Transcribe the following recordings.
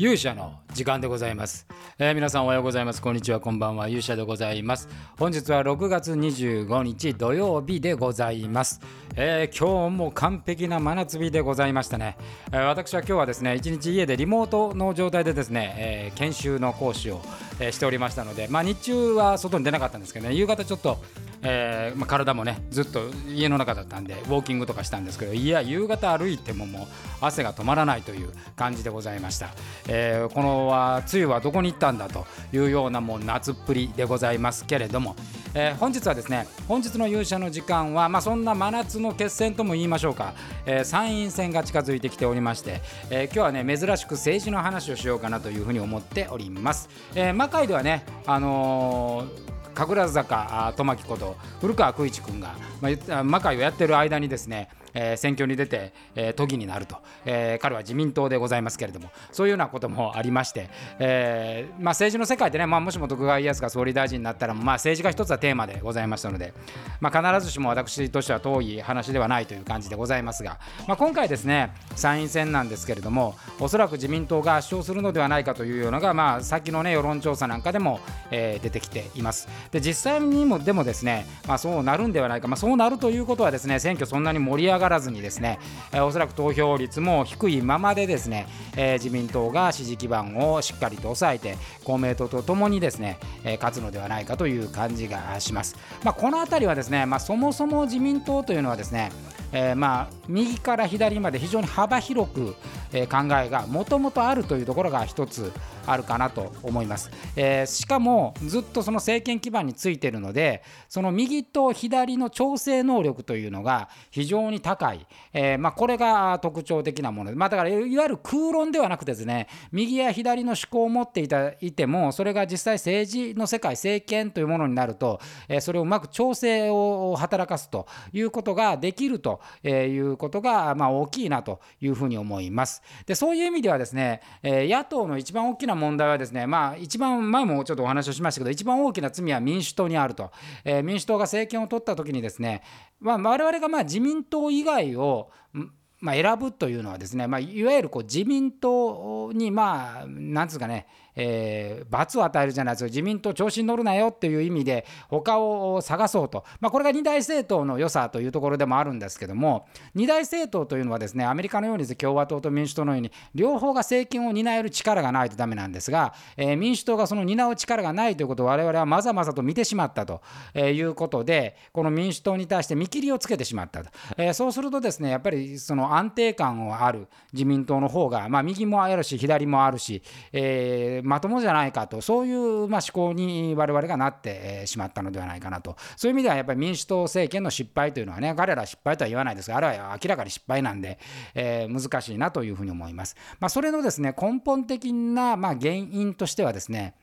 勇者の時間でございます、えー、皆さんおはようございます。こんにちは。こんばんは。勇者でございます。本日は6月25日土曜日でございます、えー、今日も完璧な真夏日でございましたね、えー、私は今日はですね一日家でリモートの状態でですね、え研修の講師を、えしておりましたのでまあ日中は外に出なかったんですけどね夕方ちょっとえーまあ、体もねずっと家の中だったんでウォーキングとかしたんですけどいや夕方歩いてももう汗が止まらないという感じでございました、えー、このは梅雨はどこに行ったんだというようなもう夏っぷりでございますけれども、えー、本日はですね本日の勇者の時間は、まあ、そんな真夏の決戦とも言いましょうか、えー、参院選が近づいてきておりまして、えー、今日はね珍しく政治の話をしようかなというふうに思っております、えー、魔界ではねあのー神楽坂富牧こと古川久一君が、まあ、魔界をやってる間にですねえー、選挙に出て、えー、都議になると、えー、彼は自民党でございますけれどもそういうようなこともありまして、えーまあ、政治の世界でね、まあ、もしも徳川家康が総理大臣になったら、まあ、政治が一つはテーマでございましたので、まあ、必ずしも私としては遠い話ではないという感じでございますが、まあ、今回ですね参院選なんですけれどもおそらく自民党が圧勝するのではないかというようなが、まあ、先の、ね、世論調査なんかでも、えー、出てきています。で実際にもでもですね、まあ、そうなるんではないか、まあ、そうなるということはですね選挙そんなに盛り上がらずにですね、えー、おそらく投票率も低いままでですね、えー、自民党が支持基盤をしっかりと抑えて公明党とともにですね、えー、勝つのではないかという感じがします。まあ、この辺りはですね、まあ、そもそも自民党というのはですね、えー、まあ右から左まで非常に幅広く、えー、考えがもともとあるというところが一つあるかなと思います、えー、しかもずっとその政権基盤についているのでその右と左の調整能力というのが非常に高い、えー、まあ、これが特徴的なもの。で、まあ、だからいわゆる空論ではなくてですね右や左の思考を持っていたいてもそれが実際政治の世界政権というものになると、えそれをうまく調整を働かすということができるということが、まあ、大きいなというふうに思います。でそういう意味ではですね、え野党の一番大きな問題はですね、まあ、一番前もちょっとお話をしましたけど、一番大きな罪は民主党にあると、え、民主党が政権を取ったときにですね、まあ、我々がまあ自民党以外をまあ、選ぶというのはですね、まあ、いわゆるこう自民党にまあなんつうかねえー、罰を与えるじゃないですか。自民党調子に乗るなよっていう意味で他を探そうと、まあ、これが二大政党の良さというところでもあるんですけども二大政党というのはですねアメリカのように共和党と民主党のように両方が政権を担える力がないとダメなんですが、えー、民主党がその担う力がないということを我々はまざまざと見てしまったということでこの民主党に対して見切りをつけてしまったと、えー、そうするとですねやっぱりその安定感をある自民党の方が、まあ、右もあるし左もあるし、えー、まともじゃないかとそういうま思考に我々がなってしまったのではないかなとそういう意味ではやっぱり民主党政権の失敗というのはね彼ら失敗とは言わないですがあれは明らかに失敗なんで、えー、難しいなというふうに思います。まあ、それのですね根本的なま原因としてはですね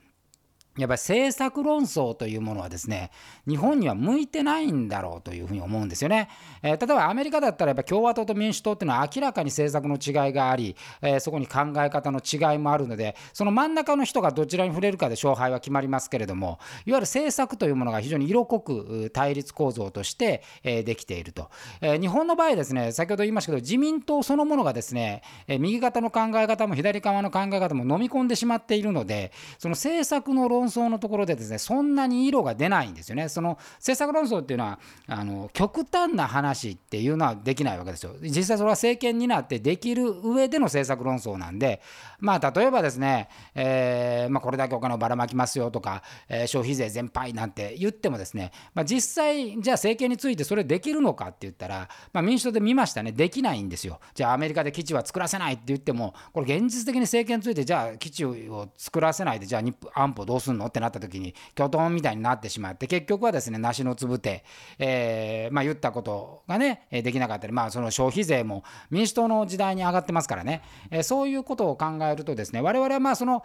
やっぱり政策論争というものはですね日本には向いてないんだろうというふうに思うんですよね。えー、例えばアメリカだったらやっぱ共和党と民主党っていうのは明らかに政策の違いがあり、えー、そこに考え方の違いもあるのでその真ん中の人がどちらに触れるかで勝敗は決まりますけれどもいわゆる政策というものが非常に色濃く対立構造として、え、できていると、え、日本の場合ですね先ほど言いましたけど自民党そのものがですね、え、右肩の考え方も左側の考え方も飲み込んでしまっているのでその政策の論論争のところでですねそんなに色が出ないんですよね。その政策論争っていうのはあの極端な話っていうのはできないわけですよ。実際それは政権になってできる上での政策論争なんでまあ例えばですね、えー、まあ、これだけお金をばらまきますよとか、えー、消費税全廃なんて言ってもですね、まあ、実際じゃあ政権についてそれできるのかって言ったら、まあ、民主党で見ましたねできないんですよ。じゃあアメリカで基地は作らせないって言ってもこれ現実的に政権についてじゃあ基地を作らせないでじゃあ安保どうすんの？ってなった時にきょとんみたいになってしまって結局はですね梨のつぶて、えー、まあ、言ったことがねできなかったりまあその消費税も民主党の時代に上がってますからね、えー、そういうことを考えるとですね我々はまあその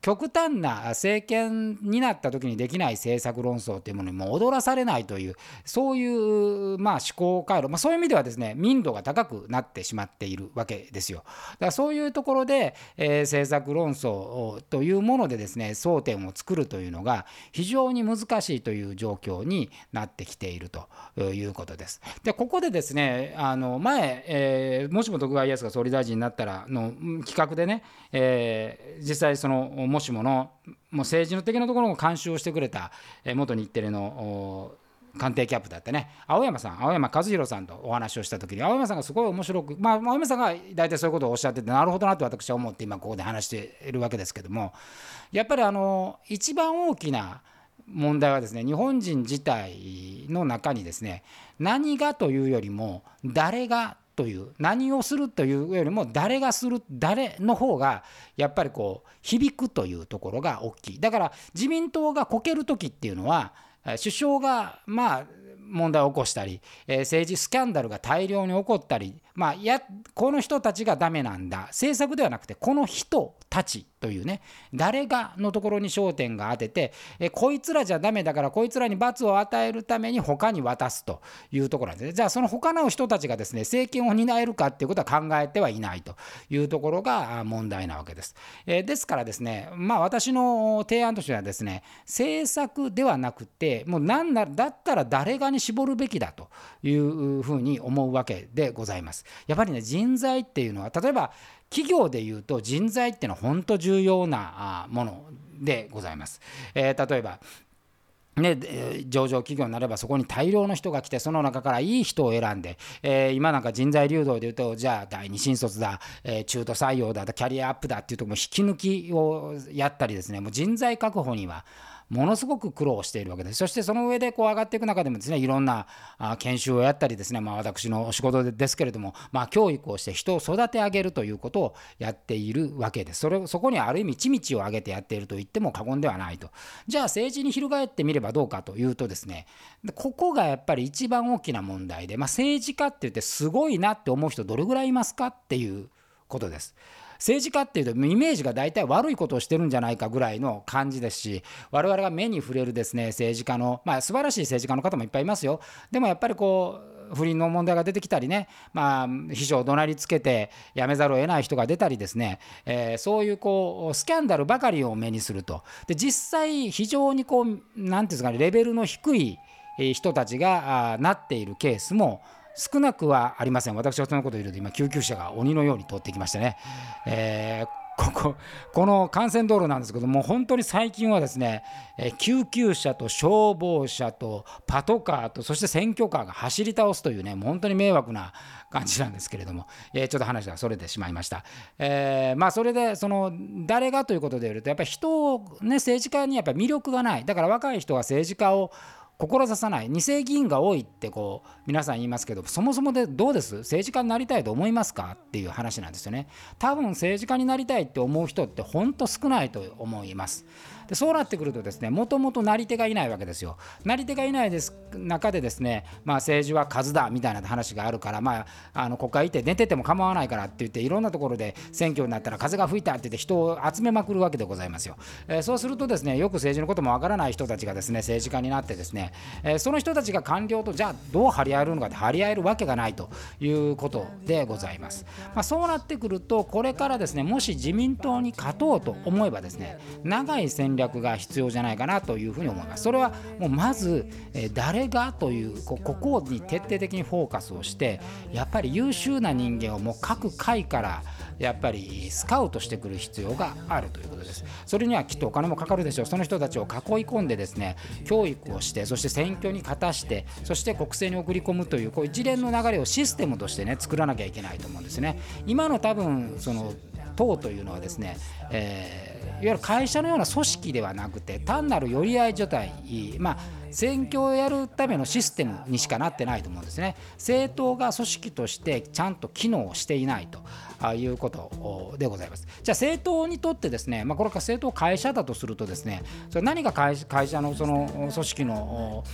極端な政権になった時にできない政策論争というものにも踊らされないというそういうまあ思考回路、まあ、そういう意味ではですね民度が高くなってしまっているわけですよ。だからそういうところで、えー、政策論争というものでですね争点を作るというのが非常に難しいという状況になってきているということです。でここでですねあの前、えー、もしも徳川家康が総理大臣になったらの企画でね、えー、実際そのもしものもう政治の的なところも監修をしてくれた、え、元日テレの官邸キャップだったね。青山さん青山和弘さんとお話をした時に青山さんがすごい面白くまあ青山さんが大体そういうことをおっしゃっててなるほどなと私は思って今ここで話しているわけですけどもやっぱりあの一番大きな問題はですね日本人自体の中にですね何がというよりも誰がという何をするというよりも誰がする誰の方がやっぱりこう響くというところが大きい。だから自民党がこける時っていうのは首相がまあ問題を起こしたり、え、政治スキャンダルが大量に起こったり、まあ、やこの人たちがダメなんだ。政策ではなくてこの人たちというね。誰がのところに焦点が当ててえこいつらじゃダメだからこいつらに罰を与えるために他に渡すというところなんですね。じゃあその他の人たちがですね政権を担えるかっていうことは考えてはいないというところが問題なわけです、えですからですねまあ私の提案としてはですね政策ではなくてもう何ならだったら誰がに絞るべきだというふうに思うわけでございます。やっぱりね人材っていうのは例えば企業でいうと人材っていうのは本当重要なものでございます。えー、例えばね、上場企業になればそこに大量の人が来てその中からいい人を選んで、えー、今なんか人材流動でいうとじゃあ第二新卒だ、えー、中途採用だキャリアアップだっていうところも引き抜きをやったりですねもう人材確保にはものすごく苦労しているわけです。そしてその上でこう上がっていく中でもですねいろんな研修をやったりですね、まあ、私の仕事ですけれども、まあ、教育をして人を育て上げるということをやっているわけです。それそこにある意味地道を上げてやっていると言っても過言ではないと。じゃあ政治に翻ってみればどうかというとですねここがやっぱり一番大きな問題で、まあ、政治家って言ってすごいなって思う人どれぐらいいますかっていうことです。政治家っていうとイメージが大体悪いことをしてるんじゃないかぐらいの感じですし我々が目に触れるですね政治家のまあ素晴らしい政治家の方もいっぱいいますよ。でもやっぱりこう不倫の問題が出てきたりね、まあ、秘書を怒鳴りつけて辞めざるを得ない人が出たりですね、え、そういうこうスキャンダルばかりを目にすると。で実際非常にこう何て言うんですかねレベルの低い人たちがなっているケースも少なくはありません。私はそのことを言うと今救急車が鬼のように通ってきましてね、えー、こここの幹線道路なんですけども本当に最近はですね、救急車と消防車とパトカーとそして選挙カーが走り倒すというねもう本当に迷惑な感じなんですけれども、えー、ちょっと話がそれてしまいました、えー、まあそれでその誰がということで言うとやっぱり人をね政治家にやっぱり魅力がない。だから若い人が政治家を志さない2世議員が多いってこう皆さん言いますけどそもそもでどうです？政治家になりたいと思いますか？っていう話なんですよね。多分政治家になりたいって思う人ってほんと少ないと思います。でそうなってくるとですねもともとなり手がいないわけですよ。なり手がいないです中でですね、まあ、政治は数だみたいな話があるから、まあ、あの国会行って寝てても構わないからって言っていろんなところで選挙になったら風が吹いたって言って人を集めまくるわけでございますよ、えー、そうするとですねよく政治のこともわからない人たちがですね政治家になってですね、えー、その人たちが官僚とじゃあどう張り合えるのかって張り合えるわけがないということでございます、まあ、そうなってくるとこれからですねもし自民党に勝とうと思えばですね長い戦略が必要じゃないかなというふうに思います。それはもうまず、え誰がというここに徹底的にフォーカスをしてやっぱり優秀な人間をもう各界からやっぱりスカウトしてくる必要があるということです。それにはきっとお金もかかるでしょう。その人たちを囲い込んでですね教育をしてそして選挙に勝たしてそして国政に送り込むというこう一連の流れをシステムとしてね作らなきゃいけないと思うんですね。今の多分その党というのはですね、えー、いわゆる会社のような組織ではなくて単なる寄り合い所帯まあ選挙をやるためのシステムにしかなってないと思うんですね。政党が組織としてちゃんと機能していないということでございます。じゃあ政党にとってですね、まあ、これが政党会社だとするとですね、それ何が会社のその組織の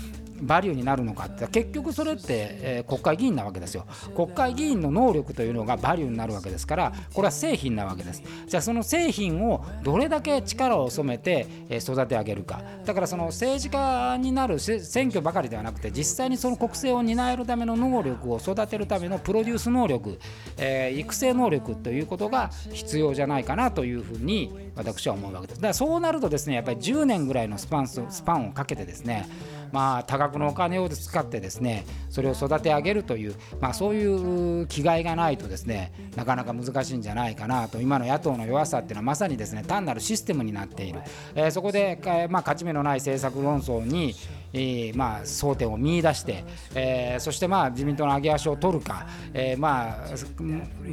バリューになるのかって結局それって、えー、国会議員なわけですよ。国会議員の能力というのがバリューになるわけですからこれは製品なわけです。じゃあその製品をどれだけ力を染めて、えー、育て上げるか。だからその政治家になる選挙ばかりではなくて実際にその国政を担えるための能力を育てるためのプロデュース能力、えー、育成能力ということが必要じゃないかなというふうに私は思うわけです。だからそうなるとですねやっぱり10年ぐらいのスパンスパンをかけてですねまあ、多額のお金を使ってですねそれを育て上げるという、まあ、そういう気概がないとですねなかなか難しいんじゃないかなと今の野党の弱さっていうのはまさにですね単なるシステムになっている、えー、そこで、えー、まあ、勝ち目のない政策論争にえー、まあ、争点を見出して、えー、そしてまあ自民党の上げ足を取るか、えー、まあ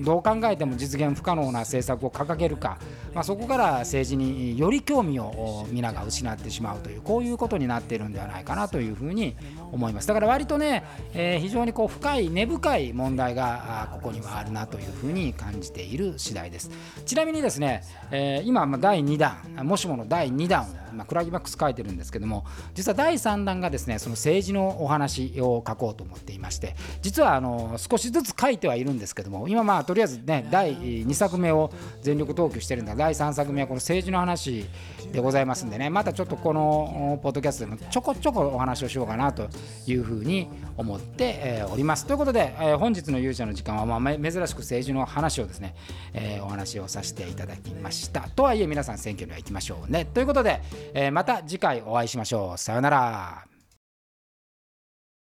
どう考えても実現不可能な政策を掲げるか、まあ、そこから政治により興味を皆が失ってしまうというこういうことになっているんではないかなというふうに思います。だから割とね、えー、非常にこう深い根深い問題がここにはあるなというふうに感じている次第です。ちなみにですね、えー、今第2弾もしもの第2弾を、まあ、クラギマックス書いてるんですけども実は第3弾がですねその政治のお話を書こうと思っていまして実はあの少しずつ書いてはいるんですけども今まあとりあえずね第2作目を全力投球してるんだ。第3作目はこの政治の話でございますんでねまたちょっとこのポッドキャストでもちょこちょこお話をしようかなというふうに思っております。ということで本日の勇者の時間はまあ珍しく政治の話をですねお話をさせていただきました。とはいえ皆さん選挙には行きましょうね。ということでまた次回お会いしましょう。さようなら